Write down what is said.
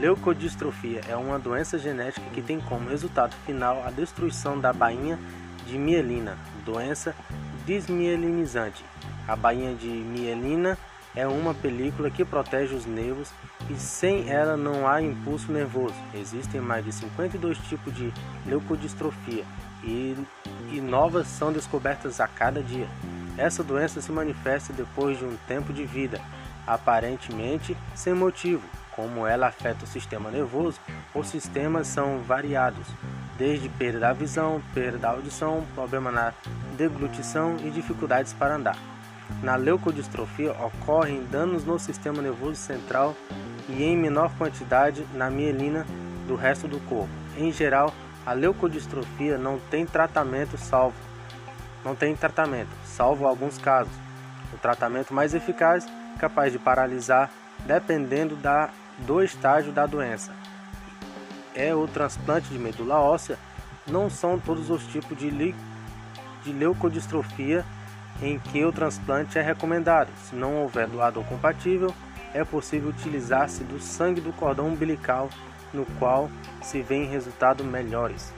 Leucodistrofia é uma doença genética que tem como resultado final a destruição da bainha de mielina, doença desmielinizante. A bainha de mielina é uma película que protege os nervos e sem ela não há impulso nervoso. Existem mais de 52 tipos de leucodistrofia e, e novas são descobertas a cada dia. Essa doença se manifesta depois de um tempo de vida, aparentemente sem motivo. Como ela afeta o sistema nervoso, os sistemas são variados, desde perda da visão, perda da audição, problema na deglutição e dificuldades para andar. Na leucodistrofia ocorrem danos no sistema nervoso central e em menor quantidade na mielina do resto do corpo. Em geral, a leucodistrofia não tem tratamento salvo não tem tratamento, salvo alguns casos. O tratamento mais eficaz capaz de paralisar dependendo da, do estágio da doença é o transplante de medula óssea, não são todos os tipos de, li... de leucodistrofia em que o transplante é recomendado. Se não houver doador compatível, é possível utilizar-se do sangue do cordão umbilical, no qual se vêem resultados melhores.